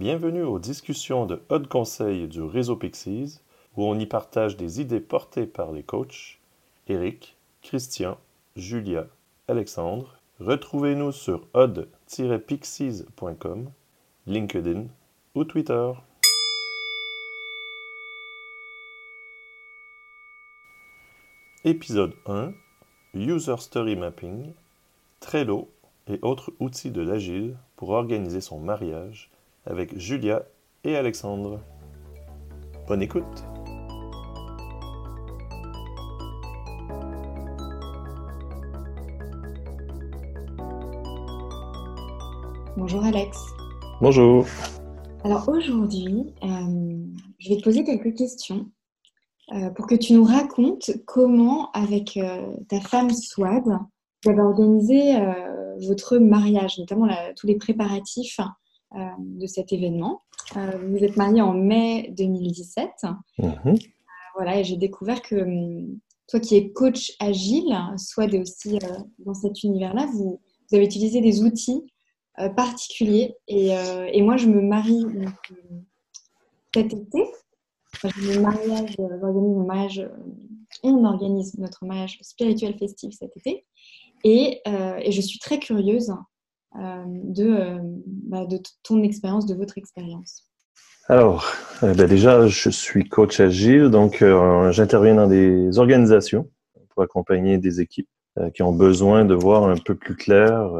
Bienvenue aux discussions de Haut Conseil du réseau Pixies, où on y partage des idées portées par les coachs Eric, Christian, Julia, Alexandre. Retrouvez-nous sur odd-pixies.com, LinkedIn ou Twitter. Épisode 1 User Story Mapping, Trello et autres outils de l'agile pour organiser son mariage avec Julia et Alexandre. Bonne écoute Bonjour Alex. Bonjour. Alors aujourd'hui, euh, je vais te poser quelques questions euh, pour que tu nous racontes comment, avec euh, ta femme Swad, vous avez organisé votre mariage, notamment tous les préparatifs de cet événement. vous êtes mariés en mai 2017. Mhm. voilà, et j'ai découvert que hum, toi qui es coach agile, est aussi dans cet univers-là, vous, vous avez utilisé des outils euh, particulier. Et, euh, et, moi, je me marie donc, euh, cet été. Enfin, mariage, mon mariage, on organise notre mariage spirituel festif cet été. Et, et je suis très curieuse de, bah, de ton expérience, de votre expérience. Alors, bah, déjà, je suis coach agile, donc j'interviens dans des organisations pour accompagner des équipes qui ont besoin de voir un peu plus clair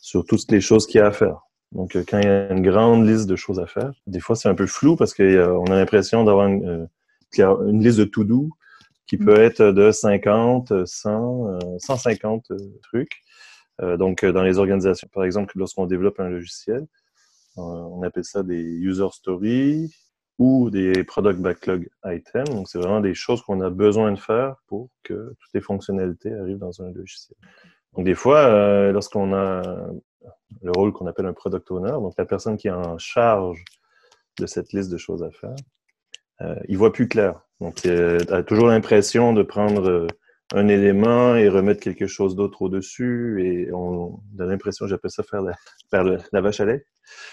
sur toutes les choses qu'il y a à faire. Donc, euh, quand il y a une grande liste de choses à faire, des fois, c'est un peu flou parce qu'on euh, a l'impression d'avoir une, euh, une, liste de to-do qui peut mm. être de 50, 100, 150 trucs. Donc, dans les organisations, par exemple, lorsqu'on développe un logiciel, on appelle ça des user stories ou des product backlog items. Donc, c'est vraiment des choses qu'on a besoin de faire pour que toutes les fonctionnalités arrivent dans un logiciel. Donc, des fois, euh, lorsqu'on a le rôle qu'on appelle un product owner, donc la personne qui est en charge de cette liste de choses à faire, euh, il voit plus clair. Donc, il a toujours l'impression de prendre euh, un élément et remettre quelque chose d'autre au-dessus. Et on a l'impression, j'appelle ça faire la, la, vache à lait.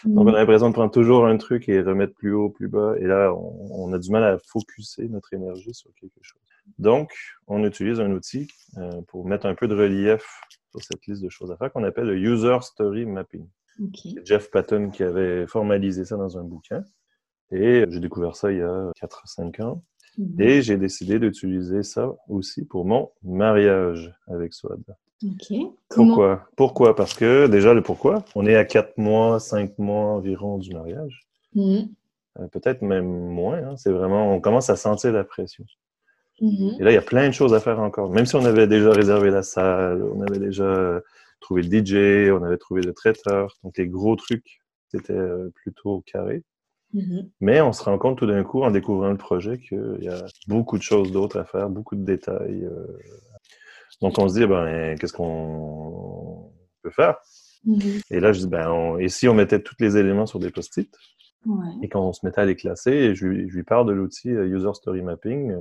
Donc, on a mmh. l'impression de prendre toujours un truc et remettre plus haut, plus bas. Et là, on, a du mal à focuser notre énergie sur quelque chose. Donc, on utilise un outil euh, pour mettre un peu de relief sur cette liste de choses à faire qu'on appelle le User Story Mapping. C'est Jeff Patton qui avait formalisé ça dans un bouquin. Et j'ai découvert ça il y a 4-5 ans. Mhm. Et j'ai décidé d'utiliser ça aussi pour mon mariage avec Swad. Pourquoi? Pourquoi? Parce que déjà, le pourquoi, on est à 4 mois, 5 mois environ du mariage. Mhm. Euh, peut-être même moins. Hein. C'est vraiment, on commence à sentir la pression. Mhm. Et là, il y a plein de choses à faire encore. Même si on avait déjà réservé la salle, on avait déjà trouvé le DJ, on avait trouvé le traiteur. Donc, les gros trucs, c'était euh, plutôt carré. Mhm. Mais on se rend compte tout d'un coup, en découvrant le projet, qu'il y a beaucoup de choses d'autres à faire, beaucoup de détails. Euh. Donc, on se dit, ben, qu'est-ce qu'on peut faire? Mhm. Et là, je dis, ben, et si on mettait tous les éléments sur des post-it? Et qu'on se mettait à les classer, et je lui, je lui parle de l'outil euh, User Story Mapping,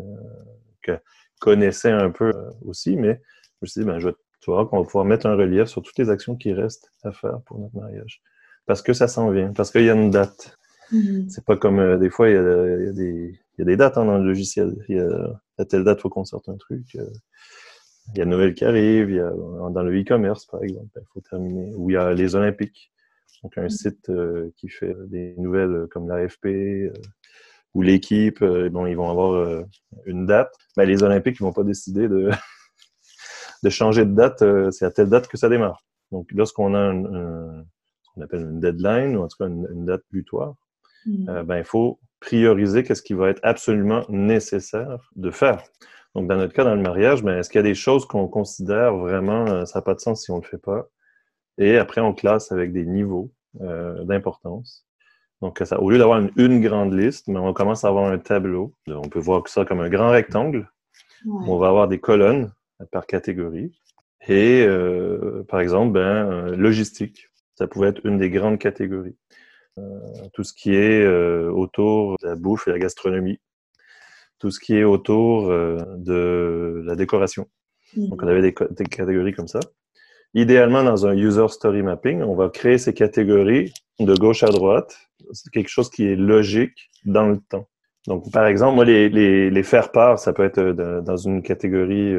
que connaissais un peu euh, aussi, mais je me suis dit, ben, je tu vois qu'on va pouvoir mettre un relief sur toutes les actions qui restent à faire pour notre mariage. Parce que ça s'en vient, parce qu'il y a une date. Mm-hmm. C'est pas comme euh, des fois, il y, y a des, il y, a, des, dates hein, dans le logiciel. Il y a, à telle date, il faut qu'on sorte un truc. Euh, il y a Noël qui arrive, y a, dans le e-commerce, par exemple, il faut terminer. Ou il y a les Olympiques. Donc, un mm-hmm. site qui fait des nouvelles comme l'AFP, ou l'équipe, euh, bon, ils vont avoir euh, une date. Mais les Olympiques, ils vont pas décider de, de changer de date. Euh, c'est à telle date que ça démarre. Donc, lorsqu'on a un, ce qu'on appelle une deadline, ou en tout cas une, date butoir, mm. ben, il faut prioriser qu'est-ce qui va être absolument nécessaire de faire. Donc, dans notre cas, dans le mariage, ben, est-ce qu'il y a des choses qu'on considère vraiment, ça n'a pas de sens si on ne le fait pas? Et après, on classe avec des niveaux d'importance. Donc, ça, au lieu d'avoir une, grande liste, mais on commence à avoir un tableau. On peut voir ça comme un grand rectangle. On va avoir des colonnes par catégorie. Et euh, par exemple, ben, euh, logistique, ça pouvait être une des grandes catégories. Euh, tout ce qui est autour de la bouffe et la gastronomie. Tout ce qui est autour de la décoration. Donc, on avait des, des catégories comme ça. Idéalement, dans un user story mapping, on va créer ces catégories de gauche à droite quelque chose qui est logique dans le temps. Donc, par exemple, moi, les, les, les faire-part, ça peut être dans une catégorie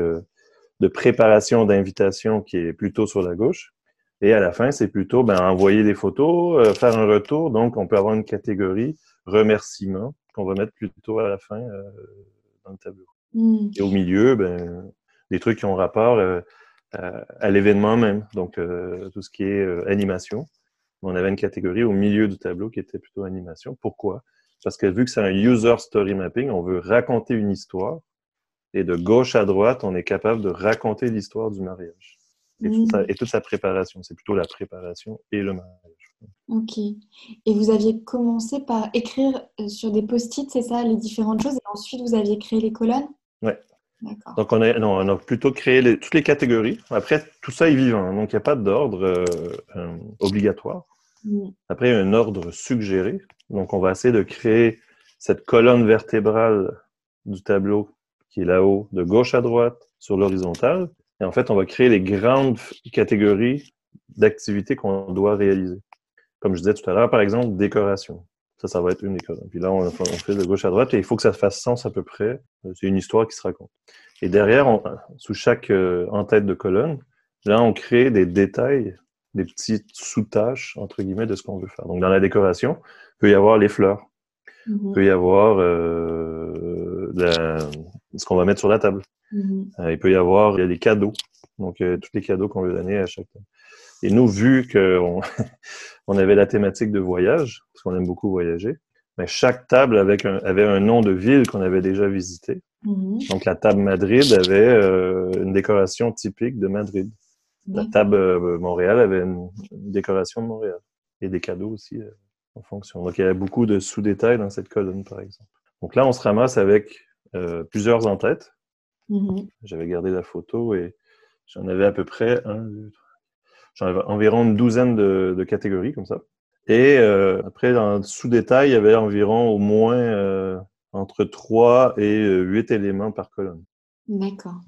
de préparation d'invitation qui est plutôt sur la gauche. Et à la fin, c'est plutôt ben, envoyer des photos, faire un retour. Donc, on peut avoir une catégorie remerciement qu'on va mettre plutôt à la fin dans le tableau. Hmm. Et au milieu, ben, des trucs qui ont rapport euh, à, l'événement même, donc euh, tout ce qui est euh, animation. On avait une catégorie au milieu du tableau qui était plutôt animation. Pourquoi? Parce que vu que c'est un user story mapping, on veut raconter une histoire et de gauche à droite, on est capable de raconter l'histoire du mariage et, toute sa, hmm. et, toute sa, préparation. C'est plutôt la préparation et le mariage. Ok. Et vous aviez commencé par écrire sur des post-it, c'est ça, les différentes choses, et ensuite vous aviez créé les colonnes? Ouais. Donc, on a, non, on a plutôt créé toutes les catégories. Après, tout ça est vivant, donc il n'y a pas d'ordre euh, euh, obligatoire. Mm. Après, il y a un ordre suggéré. Donc, on va essayer de créer cette colonne vertébrale du tableau qui est là-haut, de gauche à droite, sur l'horizontale. Et en fait, on va créer les grandes catégories d'activités qu'on doit réaliser. Comme je disais tout à l'heure, par exemple, décoration. Ça, ça va être une école. Puis là, on, fait de gauche à droite et il faut que ça fasse sens à peu près. C'est une histoire qui se raconte. Et derrière, sous chaque euh, en-tête de colonne, là, on crée des détails, des petites sous-tâches, entre guillemets, de ce qu'on veut faire. Donc, dans la décoration, il peut y avoir les fleurs. Il mm-hmm. peut y avoir euh, ce qu'on va mettre sur la table. Mm-hmm. Euh, il peut y avoir il y a des cadeaux. Donc, tous les cadeaux qu'on veut donner à chaque table. Et nous, vu qu'on on avait la thématique de voyage, parce qu'on aime beaucoup voyager, mais chaque table avait un, avait un nom de ville qu'on avait déjà visité. Mm-hmm. Donc, la table Madrid avait euh, une décoration typique de Madrid. La table euh, Montréal avait une, décoration de Montréal. Et des cadeaux aussi euh, en fonction. Donc, il y avait beaucoup de sous-détails dans cette colonne, par exemple. Donc là, on se ramasse avec plusieurs en-têtes. Mm-hmm. J'avais gardé la photo et j'en avais à peu près un, deux, trois, J'avais environ une douzaine de, catégories comme ça. Et euh, après, en sous-détail, il y avait environ au moins euh, entre 3 et 8 éléments par colonne. D'accord.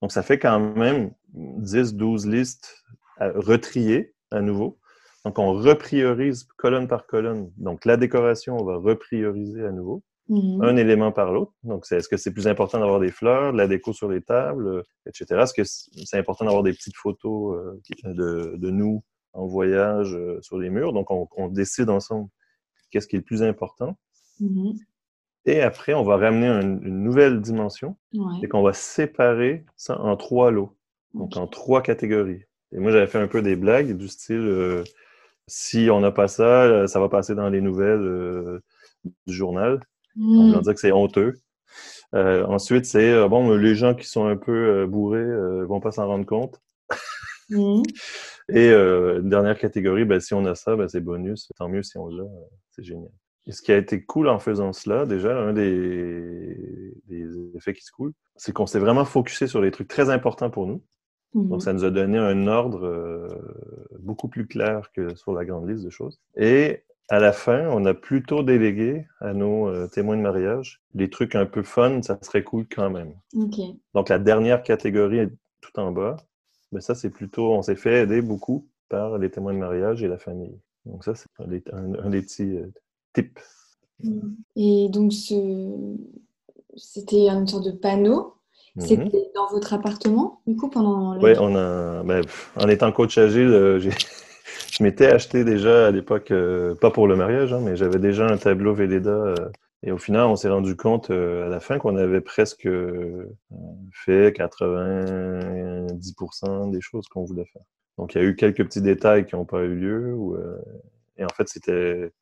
Donc, ça fait quand même 10-12 listes à retrier à nouveau. Donc, on repriorise colonne par colonne. Donc, la décoration, on va reprioriser à nouveau. Mm-hmm. un élément par l'autre. Donc, est-ce que c'est plus important d'avoir des fleurs, de la déco sur les tables, euh, etc. Est-ce que c'est important d'avoir des petites photos euh, de, nous en voyage euh, sur les murs? Donc, on, décide ensemble qu'est-ce qui est le plus important. Mm-hmm. Et après, on va ramener une nouvelle dimension et qu'on va séparer ça en trois lots, donc en trois catégories. Et moi, j'avais fait un peu des blagues du style si on n'a pas ça, ça va passer dans les nouvelles du journal. On va hmm. dire que c'est honteux. Euh, ensuite, c'est euh, bon, les gens qui sont un peu euh, bourrés ne vont pas s'en rendre compte. Hmm. Et une dernière catégorie, ben, si on a ça, ben, c'est bonus. Tant mieux si on l'a. c'est génial. Et ce qui a été cool en faisant cela, déjà, un des, effets qui se coulent, c'est qu'on s'est vraiment focusé sur les trucs très importants pour nous. Hmm. Donc, ça nous a donné un ordre beaucoup plus clair que sur la grande liste de choses. Et à la fin, on a plutôt délégué à nos euh, témoins de mariage les trucs un peu fun, ça serait cool quand même. Donc la dernière catégorie tout en bas, mais ça c'est plutôt, on s'est fait aider beaucoup par les témoins de mariage et la famille. Donc ça c'est un, des petits euh, tips. Mm. Et donc c'était une sorte de panneau. Mm-hmm. C'était dans votre appartement, du coup, pendant... Oui, on a... Ben, en étant coach agile, euh, j'ai je m'étais acheté déjà à l'époque, euh, pas pour le mariage, hein, mais j'avais déjà un tableau Velleda. Euh, et au final, on s'est rendu compte euh, à la fin qu'on avait presque fait 90% des choses qu'on voulait faire. Donc, il y a eu quelques petits détails qui n'ont pas eu lieu. et en fait, c'était.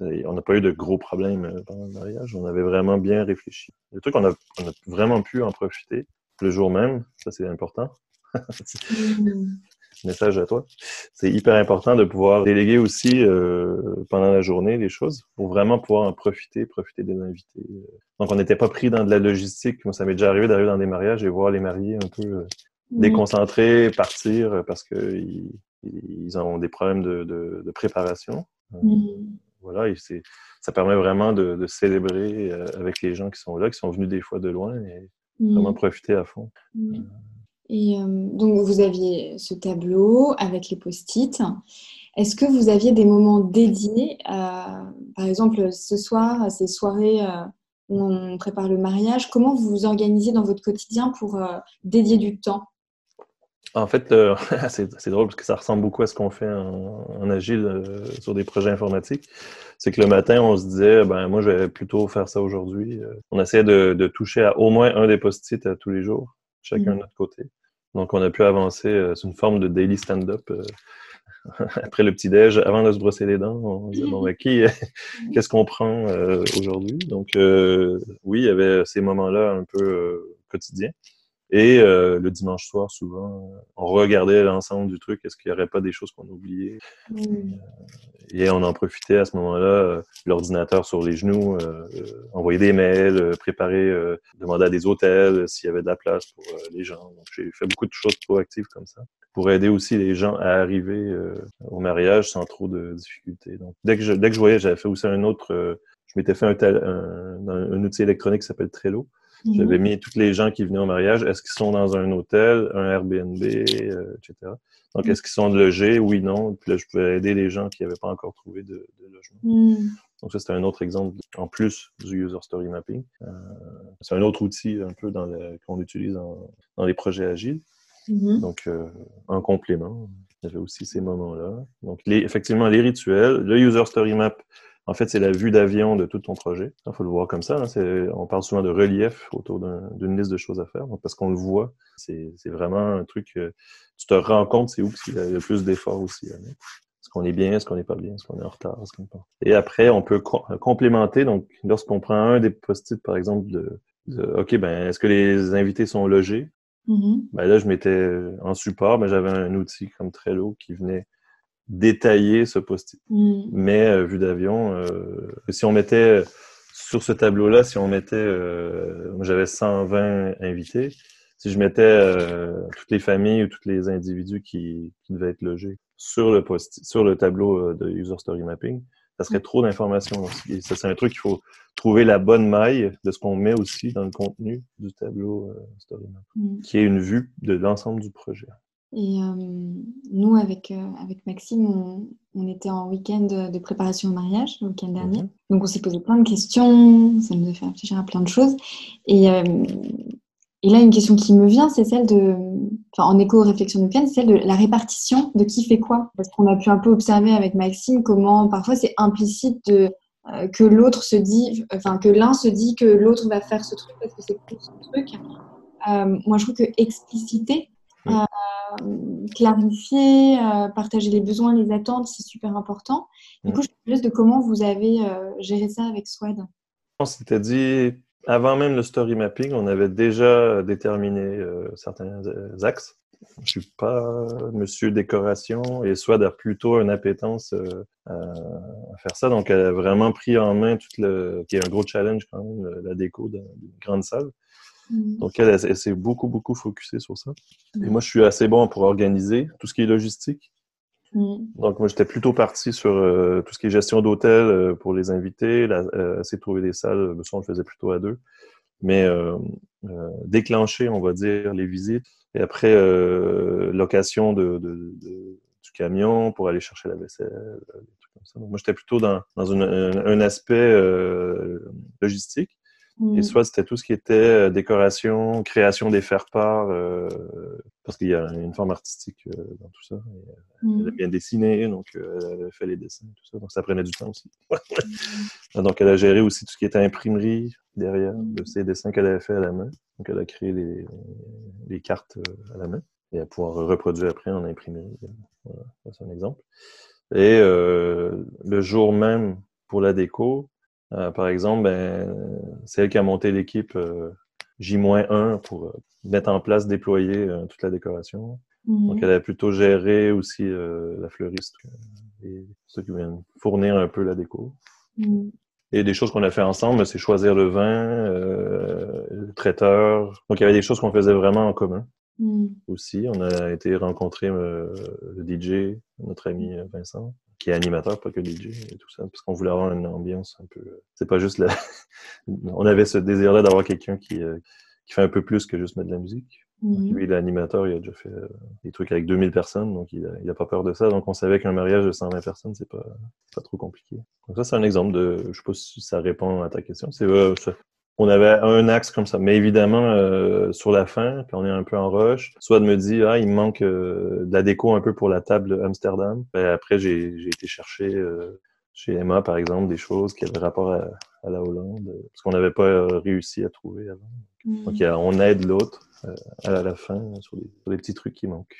On n'a pas eu de gros problèmes pendant le mariage. On avait vraiment bien réfléchi. Le truc, on a, on a vraiment pu en profiter le jour même. Ça, c'est important. Message à toi. C'est hyper important de pouvoir déléguer aussi euh, pendant la journée les choses pour vraiment pouvoir en profiter, profiter des invités. Donc, on n'était pas pris dans de la logistique. Moi, ça m'est déjà arrivé d'arriver dans des mariages et voir les mariés un peu euh, déconcentrés, partir parce qu'ils ils ont des problèmes de, de, préparation. Voilà, et ça permet vraiment de, de, célébrer euh, avec les gens qui sont là, qui sont venus des fois de loin et vraiment profiter à fond. Et euh, donc, vous aviez ce tableau avec les post-it. est-ce que vous aviez des moments dédiés, par exemple ce soir, ces soirées où on prépare le mariage, comment vous vous organisez dans votre quotidien pour dédier du temps? En fait, c'est drôle parce que ça ressemble beaucoup à ce qu'on fait en, agile sur des projets informatiques. C'est que le matin, on se disait, ben moi, je vais plutôt faire ça aujourd'hui. On essayait de, toucher à au moins un des post-it tous les jours, chacun de mmh. notre côté. Donc, on a pu avancer. euh, une forme de daily stand-up. Euh, après le petit-déj, avant de se brosser les dents, on disait, bon, ben, qui, qu'est-ce qu'on prend euh, aujourd'hui? Donc, euh, oui, il y avait ces moments-là un peu quotidiens. Et le dimanche soir, souvent, on regardait l'ensemble du truc. Est-ce qu'il n'y aurait pas des choses qu'on a oubliées? Et on en profitait à ce moment-là, euh, l'ordinateur sur les genoux, euh, euh, envoyer des mails, préparer, demander à des hôtels s'il y avait de la place pour les gens. Donc, j'ai fait beaucoup de choses proactives comme ça pour aider aussi les gens à arriver au mariage sans trop de difficultés. Donc, dès que je, dès que je voyais, j'avais fait aussi un autre, je m'étais fait un, tel, un, un, outil électronique qui s'appelle Trello. J'avais mhm. mis tous les gens qui venaient au mariage, est-ce qu'ils sont dans un hôtel, un Airbnb, etc. Donc, est-ce qu'ils sont logés? Oui, non. Puis là, je pouvais aider les gens qui n'avaient pas encore trouvé de, logement. Hmm. Donc, ça, c'était un autre exemple en plus du User Story Mapping. Euh, c'est un autre outil un peu qu'on utilise dans les projets agiles. Mm-hmm. Donc, euh, en complément, il y avait aussi ces moments-là. Donc, les, effectivement, les rituels, le User Story Map, en fait, c'est la vue d'avion de tout ton projet. Il faut le voir comme ça. Hein. On parle souvent de relief autour d'une liste de choses à faire, parce qu'on le voit. C'est vraiment un truc, euh, tu te rends compte, c'est où qu'il y a le plus d'efforts aussi. Est-ce qu'on est bien, est-ce qu'on n'est pas bien, est-ce qu'on est en retard, est-ce qu'on pas. Et après, on peut complémenter. Donc, lorsqu'on prend un des post-it, par exemple, de, OK, ben, est-ce que les invités sont logés? Mm-hmm. Ben là, je mettais en support, mais j'avais un outil comme Trello qui venait détailler ce post-it. Mm. Mais euh, vue d'avion, euh, si on mettait sur ce tableau-là, si on mettait, euh, j'avais 120 invités, si je mettais euh, toutes les familles ou tous les individus qui, qui devaient être logés sur le post sur le tableau de User Story Mapping, ça serait mm. trop d'informations. Ça, c'est un truc qu'il faut trouver la bonne maille de ce qu'on met aussi dans le contenu du tableau Story Mapping, mm. qui est une vue de l'ensemble du projet. Et euh, nous, avec, euh, avec Maxime, on, on, était en week-end de préparation au mariage, le week-end dernier. Mhm. Donc, on s'est posé plein de questions, ça nous a fait réfléchir à plein de choses. Et, euh, et là, une question qui me vient, c'est celle de, enfin, en écho aux réflexions de week-end, c'est celle de la répartition de qui fait quoi. Parce qu'on a pu un peu observer avec Maxime comment parfois c'est implicite de, que l'autre se dit, enfin, que l'un se dit que l'autre va faire ce truc parce que c'est plus son truc. moi, je trouve que expliciter, clarifier, euh, partager les besoins, les attentes, c'est super important. Du coup, je me de comment vous avez euh, géré ça avec Swad. On s'était dit, avant même le story mapping, on avait déjà déterminé certains axes. Je suis pas monsieur décoration et Swad a plutôt une appétence à faire ça. Donc, elle a vraiment pris en main tout le, qui est un gros challenge quand même, la déco d'une grande salle. Mm. Donc, elle, s'est beaucoup, beaucoup focusée sur ça. Et mm. moi, je suis assez bon pour organiser tout ce qui est logistique. Mm. Donc, moi, j'étais plutôt parti sur euh, tout ce qui est gestion d'hôtel euh, pour les invités, euh, essayer de trouver des salles. Ça, on le faisait plutôt à deux. Mais déclencher, on va dire, les visites. Et après, location de, du camion pour aller chercher la vaisselle, des trucs comme ça. Donc, moi, j'étais plutôt dans, dans un aspect logistique. Et mm. soit c'était tout ce qui était euh, décoration, création des faire-part, euh, parce qu'il y a une forme artistique euh, dans tout ça. Mm. Elle a bien dessiné, donc elle a fait les dessins, tout ça. Donc ça prenait du temps aussi. donc elle a géré aussi tout ce qui était imprimerie derrière, de ces dessins qu'elle avait fait à la main. Donc elle a créé les, les cartes à la main et à pouvoir reproduire après en imprimerie. Voilà, c'est un exemple. Et le jour même pour la déco, euh, par exemple, ben, c'est elle qui a monté l'équipe euh, J-1 pour euh, mettre en place, déployer toute la décoration. Mhm. Donc, elle a plutôt géré aussi la fleuriste et ceux qui viennent fournir un peu la déco. Mhm. Et des choses qu'on a fait ensemble, c'est choisir le vin, le traiteur. Donc, il y avait des choses qu'on faisait vraiment en commun. Mhm. Aussi, on a été rencontrer le DJ, notre ami Vincent qui est animateur, pas que DJ et tout ça, parce qu'on voulait avoir une ambiance un peu. C'est pas juste la. on avait ce désir-là d'avoir quelqu'un qui, euh, qui fait un peu plus que juste mettre de la musique. Mhm. Lui, l'animateur, il a déjà fait euh, des trucs avec 2000 personnes, donc il n'a a pas peur de ça. Donc on savait qu'un mariage de 120 personnes, c'est pas, pas trop compliqué. Donc ça, c'est un exemple de, je sais pas si ça répond à ta question. C'est, euh, on avait un axe comme ça, mais évidemment, euh, sur la fin, quand on est un peu en rush, soit de me dire, ah, il me manque euh, de la déco un peu pour la table Amsterdam. Ben, après, j'ai, j'ai été chercher euh, chez Emma, par exemple, des choses qui avaient rapport à, à la Hollande, parce qu'on n'avait pas réussi à trouver avant. Mhm. Donc, a- on aide l'autre à la fin euh, sur les, sur les petits trucs qui manquent.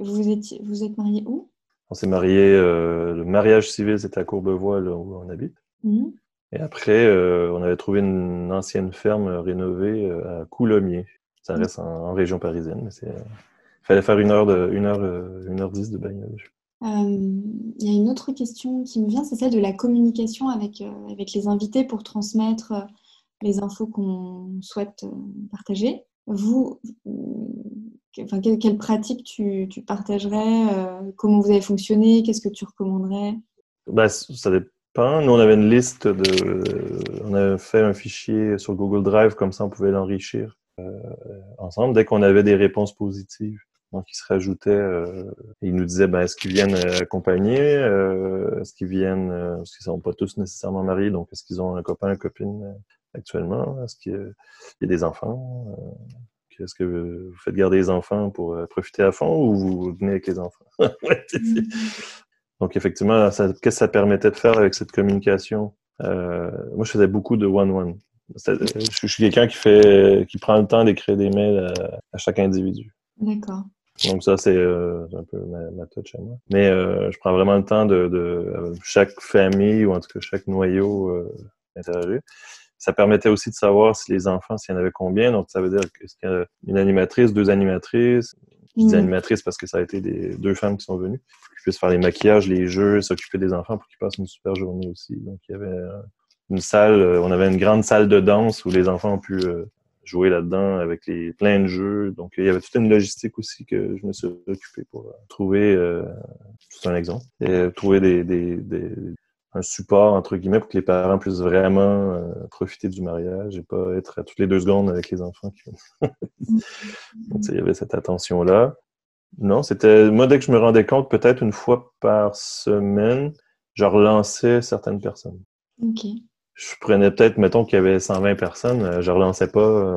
Vous, étiez, vous êtes marié où? On s'est marié, le mariage civil, c'était à Courbevoie, là où on habite. Mhm. Et après, euh, on avait trouvé une ancienne ferme rénovée euh, à Coulommiers. Ça reste en, en région parisienne, mais c'est. Il fallait faire une heure de une heure euh, une heure dix de bagnole. Il y a une autre question qui me vient, c'est celle de la communication avec, avec les invités pour transmettre les infos qu'on souhaite partager. Vous, enfin, quelle, quelle pratique tu, tu partagerais euh, Comment vous avez fonctionné Qu'est-ce que tu recommanderais? Ben, ça Nous, on avait une liste de. On avait fait un fichier sur Google Drive, comme ça, on pouvait l'enrichir euh, ensemble dès qu'on avait des réponses positives. Donc, ils se rajoutaient. Euh, et ils nous disaient, ben, est-ce qu'ils viennent euh, accompagner euh, Est-ce qu'ils viennent. euh, parce qu'ils sont pas tous nécessairement mariés, donc est-ce qu'ils ont un copain, une copine actuellement? Est-ce qu'il y a- des enfants Euh, Est-ce que vous faites garder les enfants pour profiter à fond ou vous venez avec les enfants? donc, effectivement, qu'est-ce que ça permettait de faire avec cette communication? Euh, moi, je faisais beaucoup de one-one. Je, suis quelqu'un qui fait, qui prend le temps d'écrire des mails à, à chaque individu. D'accord. Donc, ça, c'est euh, un peu ma, ma touch à moi. Mais euh, je prends vraiment le temps de, chaque famille, ou en tout cas chaque noyau, euh, d'interagir. Ça permettait aussi de savoir si les enfants, s'il y en avait combien. Donc, ça veut dire qu'est-ce qu'il y a une animatrice, deux animatrices. Je dis Mhm. animatrice parce que ça a été des deux femmes qui sont venues qui puissent faire les maquillages, les jeux, s'occuper des enfants pour qu'ils passent une super journée aussi. Donc, il y avait euh, une salle, euh, on avait une grande salle de danse où les enfants ont pu euh, jouer là-dedans avec les plein de jeux. Donc, il y avait toute une logistique aussi que je me suis occupé pour trouver, euh, c'est un exemple, et, trouver des, des, des- un support, entre guillemets, pour que les parents puissent vraiment euh, profiter du mariage et pas être à toutes les deux secondes avec les enfants. Qui... Donc, il y avait cette attention-là. Non, c'était moi dès que je me rendais compte, peut-être une fois par semaine, je relançais certaines personnes. Ok. Je prenais peut-être, mettons qu'il y avait 120 personnes, euh, je relançais pas euh,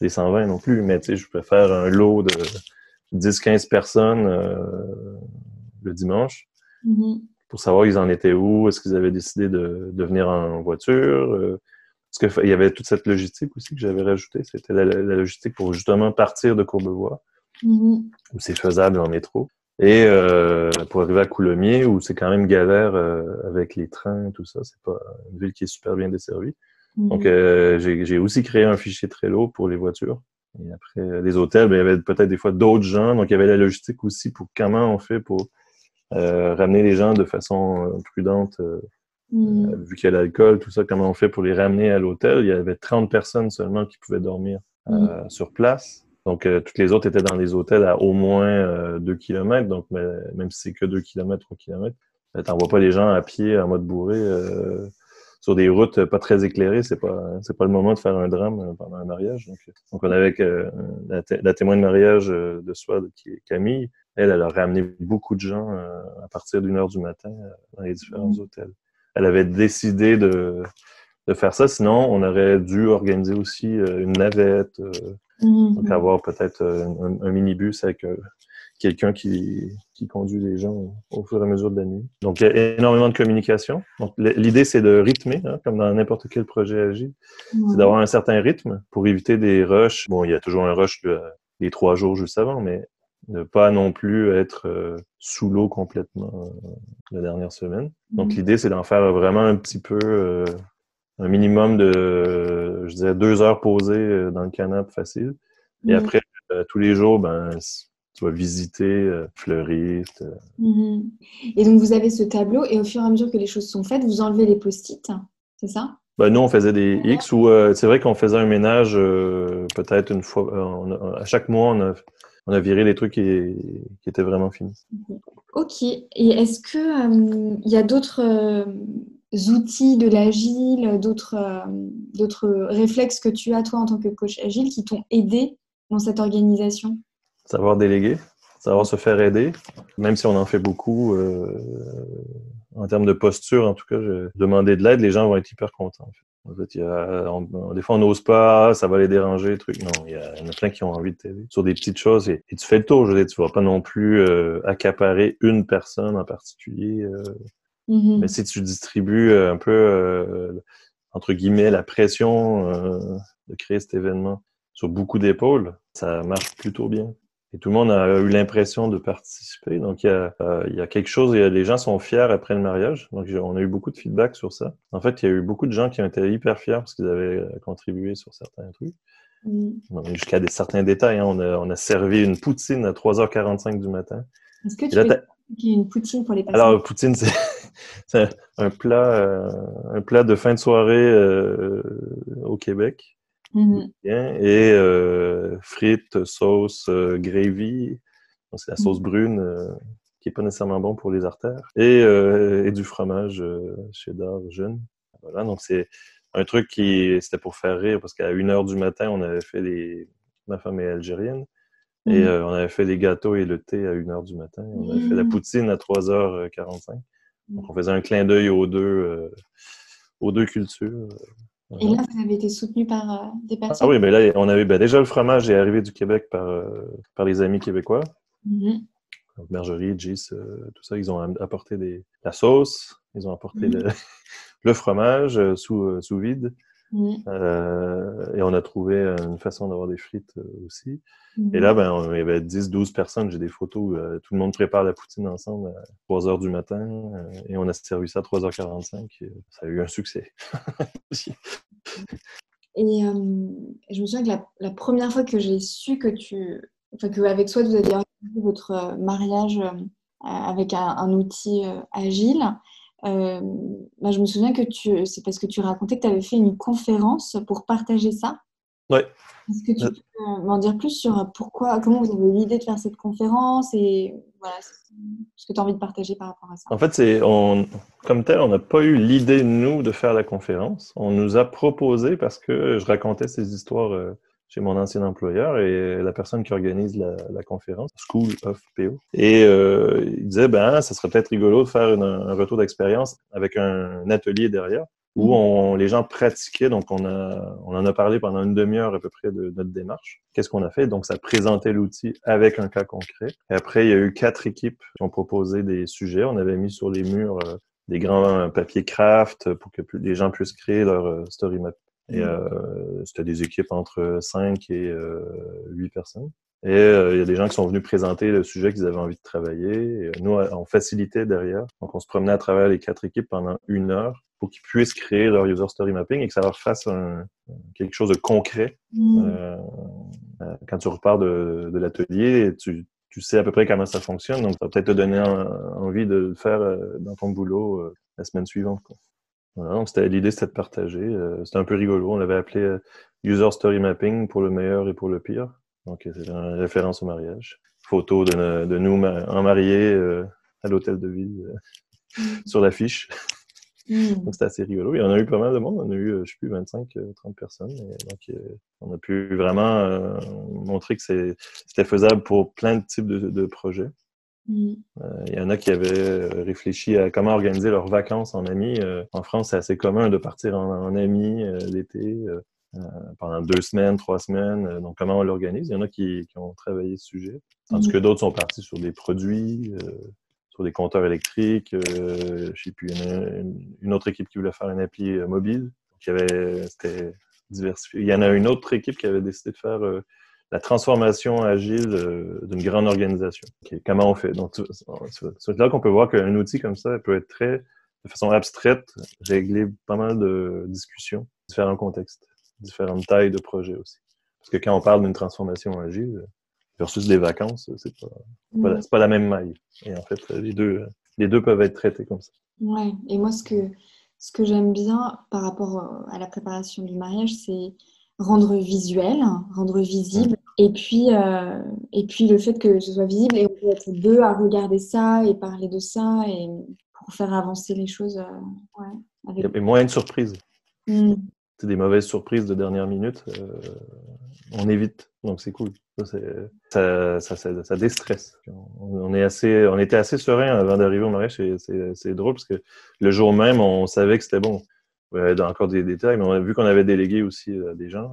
les 120 non plus, mais tu sais, je préfère un lot de 10-15 personnes euh, le dimanche Mhm. Pour savoir ils en étaient où, est-ce qu'ils avaient décidé de, de venir en voiture. euh, parce qu'il y avait toute cette logistique aussi que j'avais rajoutée, c'était la, la logistique pour justement partir de Courbevoie Mhm. où c'est faisable en métro. Et euh, pour arriver à Coulommiers, où c'est quand même galère euh, avec les trains et tout ça, c'est pas une ville qui est super bien desservie. Mhm. Donc euh, j'ai j'ai aussi créé un fichier Trello pour les voitures. Et après, les hôtels, ben, il y avait peut-être des fois d'autres gens, donc il y avait la logistique aussi pour comment on fait pour ramener les gens de façon euh, prudente, euh, euh, vu qu'il y a l'alcool, tout ça, comment on fait pour les ramener à l'hôtel? Il y avait 30 personnes seulement qui pouvaient dormir euh, sur place. Donc, euh, toutes les autres étaient dans des hôtels à au moins 2 km. Donc, mais, même si c'est que 2 km, 3 km, ben, t'envoies pas les gens à pied en mode bourré euh, sur des routes pas très éclairées. C'est pas c'est pas le moment de faire un drame euh, pendant un mariage. Donc, euh, donc on avait euh, la, la témoin de mariage euh, de soi, qui est Camille. Elle, elle a ramené beaucoup de gens euh, à partir d'une heure du matin euh, dans les différents Mhm. hôtels. Elle avait décidé de, de faire ça. Sinon, on aurait dû organiser aussi euh, une navette, Mhm. donc avoir peut-être un, un minibus avec quelqu'un qui, qui conduit les gens au, au fur et à mesure de la nuit. Donc, il y a énormément de communication. Donc, l'idée, c'est de rythmer, hein, comme dans n'importe quel projet agile. C'est d'avoir un certain rythme pour éviter des rushs. Bon, il y a toujours un rush de- les trois jours juste avant, mais ne pas non plus être euh, sous l'eau complètement euh, la dernière semaine. Donc, Mhm. l'idée, c'est d'en faire vraiment un petit peu, euh, un minimum de, je dirais, deux heures posées dans le canapé facile. Et Mhm. après, tous les jours, ben, tu vas visiter fleuriste. euh. Mhm. Et donc, vous avez ce tableau et au fur et à mesure que les choses sont faites, vous enlevez les post-it, c'est ça? Ben, nous, on faisait des X ou euh, c'est vrai qu'on faisait un ménage euh, peut-être une fois. euh, on à chaque mois, on a, on a viré les trucs qui, qui étaient vraiment finis. Ok. Et est-ce que euh, il y a d'autres euh, outils de l'agile, d'autres euh, d'autres réflexes que tu as toi en tant que coach agile qui t'ont aidé dans cette organisation? Savoir déléguer, savoir se faire aider, même si on en fait beaucoup. en termes de posture, en tout cas, demander de l'aide, les gens vont être hyper contents. En fait, il y a, des fois, on n'ose pas, ça va les déranger, truc. Non, il y, a, en a plein qui ont envie de t'aider sur des petites choses et, tu fais le tour. Je veux dire, tu vas pas non plus euh, accaparer une personne en particulier. Euh. Mm-hmm. Mais si tu distribues euh, un peu, entre guillemets, la pression de créer cet événement sur beaucoup d'épaules, ça marche plutôt bien. Et tout le monde a eu l'impression de participer. Donc, il y, a, euh, il y a quelque chose, les gens sont fiers après le mariage. Donc, on a eu beaucoup de feedback sur ça. En fait, il y a eu beaucoup de gens qui ont été hyper fiers parce qu'ils avaient euh, contribué sur certains trucs. Mm. Jusqu'à des certains détails. Hein. On, a, on, a, servi une poutine à 3h45 du matin. Est-ce que tu as une poutine pour les personnes? Alors, poutine, c'est un plat, euh, un plat de fin de soirée euh, au Québec. Mm-hmm. Et euh, frites, sauce, euh, gravy, c'est la sauce mm-hmm. brune euh, qui est pas nécessairement bon pour les artères, et, et du fromage cheddar jeune. Voilà, donc c'est un truc qui c'était pour faire rire parce qu'à 1h du matin, on avait fait les. Ma femme est algérienne. Et mm-hmm. on avait fait les gâteaux et le thé à 1h du matin. On avait fait la poutine à 3h45. Donc, on faisait un clin d'œil aux deux, aux deux cultures. Et là, vous avez été soutenu par euh, des personnes? Ah oui, mais là, on avait ben, déjà le fromage est arrivé du Québec par, euh, par les amis québécois. Mm Bergerie, Gis, euh, tout ça, ils ont apporté des, la sauce, ils ont apporté mhm. le, fromage sous, sous vide. Euh, et on a trouvé une façon d'avoir des frites euh, aussi. Et là, ben, il y avait 10-12 personnes. J'ai des photos. Euh, tout le monde prépare la poutine ensemble à 3 h du matin. et on a servi ça à 3h45. ça a eu un succès. et je me souviens que la, première fois que j'ai su que tu. Enfin, que avec toi, vous aviez organisé votre mariage avec un, un outil agile. Euh, bah, je me souviens que tu, c'est parce que tu racontais que tu avais fait une conférence pour partager ça. Oui. Est-ce que tu euh. peux m'en dire plus sur pourquoi, comment vous avez eu l'idée de faire cette conférence et voilà, ce que tu as envie de partager par rapport à ça? En fait, c'est, on, comme tel, on n'a pas eu l'idée, nous, de faire la conférence. On nous a proposé parce que je racontais ces histoires euh, chez mon ancien employeur et la personne qui organise la, conférence, School of PO. Et euh, il disait, ben, ça serait peut-être rigolo de faire un retour d'expérience avec un, atelier derrière où mm. on, les gens pratiquaient. Donc, on, a, on en a parlé pendant une demi-heure à peu près de notre démarche. Qu'est-ce qu'on a fait? Donc, ça présentait l'outil avec un cas concret. Et après, il y a eu quatre équipes qui ont proposé des sujets. On avait mis sur les murs euh, des grands papiers craft pour que les gens puissent créer leur euh, story map et mm. euh, c'était des équipes entre 5 et euh, 8 personnes. Et euh, il y a des gens qui sont venus présenter le sujet qu'ils avaient envie de travailler. Et nous, on facilitait derrière. Donc, on se promenait à travers les quatre équipes pendant une heure pour qu'ils puissent créer leur user story mapping et que ça leur fasse un, quelque chose de concret. Mm. Euh, euh, quand tu repars de, de l'atelier, tu, tu sais à peu près comment ça fonctionne. Donc, ça va peut-être te donner envie de le faire dans ton boulot la semaine suivante. Quoi donc c'était l'idée, c'était de partager. Euh, c'était un peu rigolo. On l'avait appelé euh, User Story Mapping pour le meilleur et pour le pire. Donc euh, c'est une référence au mariage. Photo de, de nous en mariés à l'hôtel de ville mm. sur l'affiche. Mm. Donc c'était assez rigolo. Et on a eu pas mal de monde. On a eu, je sais plus, 25, 30 personnes. donc on a pu vraiment montrer que c'était faisable pour plein de types de projets. Mm. Euh, il y en a qui avaient euh, réfléchi à comment organiser leurs vacances en amis. Euh, en France, c'est assez commun de partir en, amis l'été pendant deux semaines, trois semaines. donc, comment on l'organise? Il y en a qui, ont travaillé ce sujet. Tandis mm. que d'autres sont partis sur des produits, sur des compteurs électriques. je sais plus, une, une, autre équipe qui voulait faire une appli mobile. il y avait, c'était diversifié. Il y en a une autre équipe qui avait décidé de faire la transformation agile euh, d'une grande organisation. comment on fait? Donc, c'est là qu'on peut voir qu'un outil comme ça peut être très, de façon abstraite, régler pas mal de discussions, différents contextes, différentes tailles de projets aussi. Parce que quand on parle d'une transformation agile versus des vacances, c'est pas, pas, pas, la même maille. Et en fait, les deux, les deux peuvent être traités comme ça. Ouais. Et moi, ce que, ce que j'aime bien par rapport à la préparation du mariage, c'est rendre visuel, rendre visible. Et puis, euh, et puis le fait que ce soit visible et on peut être deux à regarder ça et parler de ça et pour faire avancer les choses. Euh, ouais, Il y a moins de surprises. Hmm. C'est des mauvaises surprises de dernière minute. Euh, on évite. Donc, c'est cool. Ça, ça, ça, ça, déstresse. On, est assez, on était assez serein avant d'arriver au mariage. C'est drôle parce que le jour même, on savait que c'était bon. Il y avait encore des détails, mais on a vu qu'on avait délégué aussi à des gens.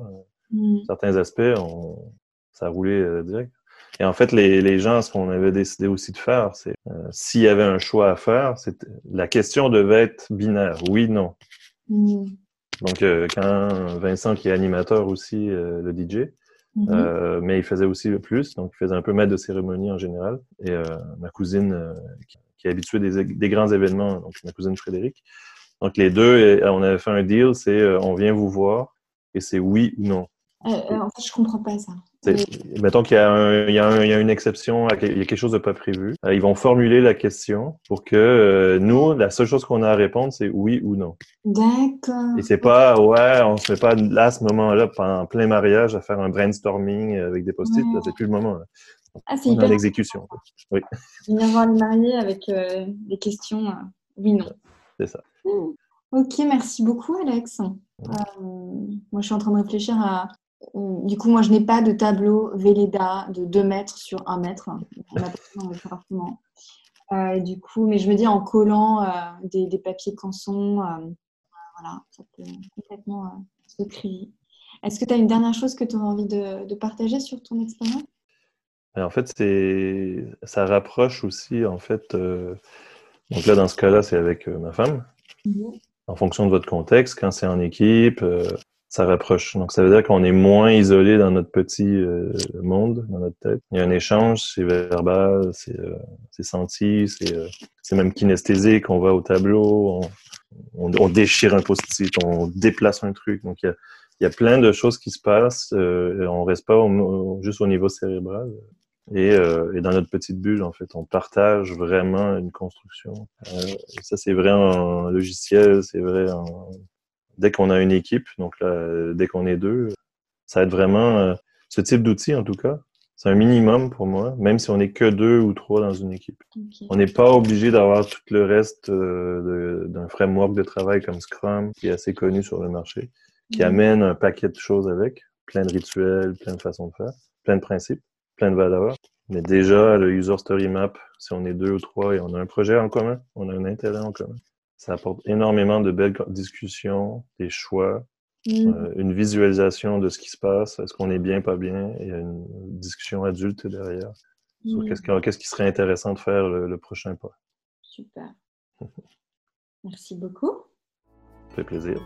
Mm. Certains aspects, on, ça roulait euh, direct. Et en fait, les, les gens, ce qu'on avait décidé aussi de faire, c'est euh, s'il y avait un choix à faire, la question devait être binaire, oui, non. Mm. Donc, euh, quand Vincent, qui est animateur aussi, euh, le DJ, mm-hmm. mais il faisait aussi le plus, donc il faisait un peu maître de cérémonie en général. Et ma cousine, qui, qui, est habituée des, des, grands événements, donc ma cousine Frédéric. Donc, les deux, on avait fait un deal, c'est on vient vous voir, et c'est oui ou non. En fait, je comprends pas ça. Mettons qu'il y, y, a une exception, il y a quelque chose de pas prévu. Euh, ils vont formuler la question pour que euh, nous, la seule chose qu'on a à répondre, c'est oui ou non. D'accord. Et c'est pas, ouais, on se met pas là, à ce moment-là, pendant plein mariage, à faire un brainstorming avec des post-it. C'est plus le moment. Ah, c'est hyper. l'exécution. Oui. Venir voir les mariés avec euh, des questions oui, non. C'est ça. Hmm. Ok, merci beaucoup, Alex. moi, je suis en train de réfléchir à du coup, moi, je n'ai pas de tableau Véleda de 2 mètres sur 1 mètre. Euh, du coup, mais je me dis en collant euh, des, papiers canson, euh, voilà, ça peut complètement se crier. Est-ce que tu as une dernière chose que tu as envie de, partager sur ton expérience? En fait, c'est ça rapproche aussi, en fait. Donc là, dans ce cas-là, c'est avec ma femme. Mhm. En fonction de votre contexte, quand c'est en équipe, ça rapproche. Donc, ça veut dire qu'on est moins isolé dans notre petit euh, monde, dans notre tête. Il y a un échange, c'est verbal, c'est euh, senti, euh, c'est même kinesthésique. On va au tableau, on, on, déchire un post-it, on déplace un truc. Donc, il y a, il y a plein de choses qui se passent. Euh, on reste pas juste au niveau cérébral. Et, et, dans notre petite bulle, en fait, on partage vraiment une construction. ça, c'est vrai en logiciel, c'est vrai en dès qu'on a une équipe, donc là, dès qu'on est deux, ça va être vraiment euh, ce type d'outil en tout cas. C'est un minimum pour moi, même si on n'est que deux ou trois dans une équipe. On n'est pas obligé d'avoir tout le reste euh, d'un framework de travail comme Scrum, qui est assez connu sur le marché, qui mhm. amène un paquet de choses avec, plein de rituels, plein de façons de faire, plein de principes, plein de valeurs. Mais déjà, le user story map, si on est deux ou trois et on a un projet en commun, on a un intérêt en commun, ça apporte énormément de belles discussions, des choix, mm. euh, une visualisation de ce qui se passe, est-ce qu'on est bien, pas bien, et une discussion adulte derrière sur mm. qu'est-ce, qui serait intéressant de faire le, prochain pas. Super. Merci beaucoup. Ça fait plaisir.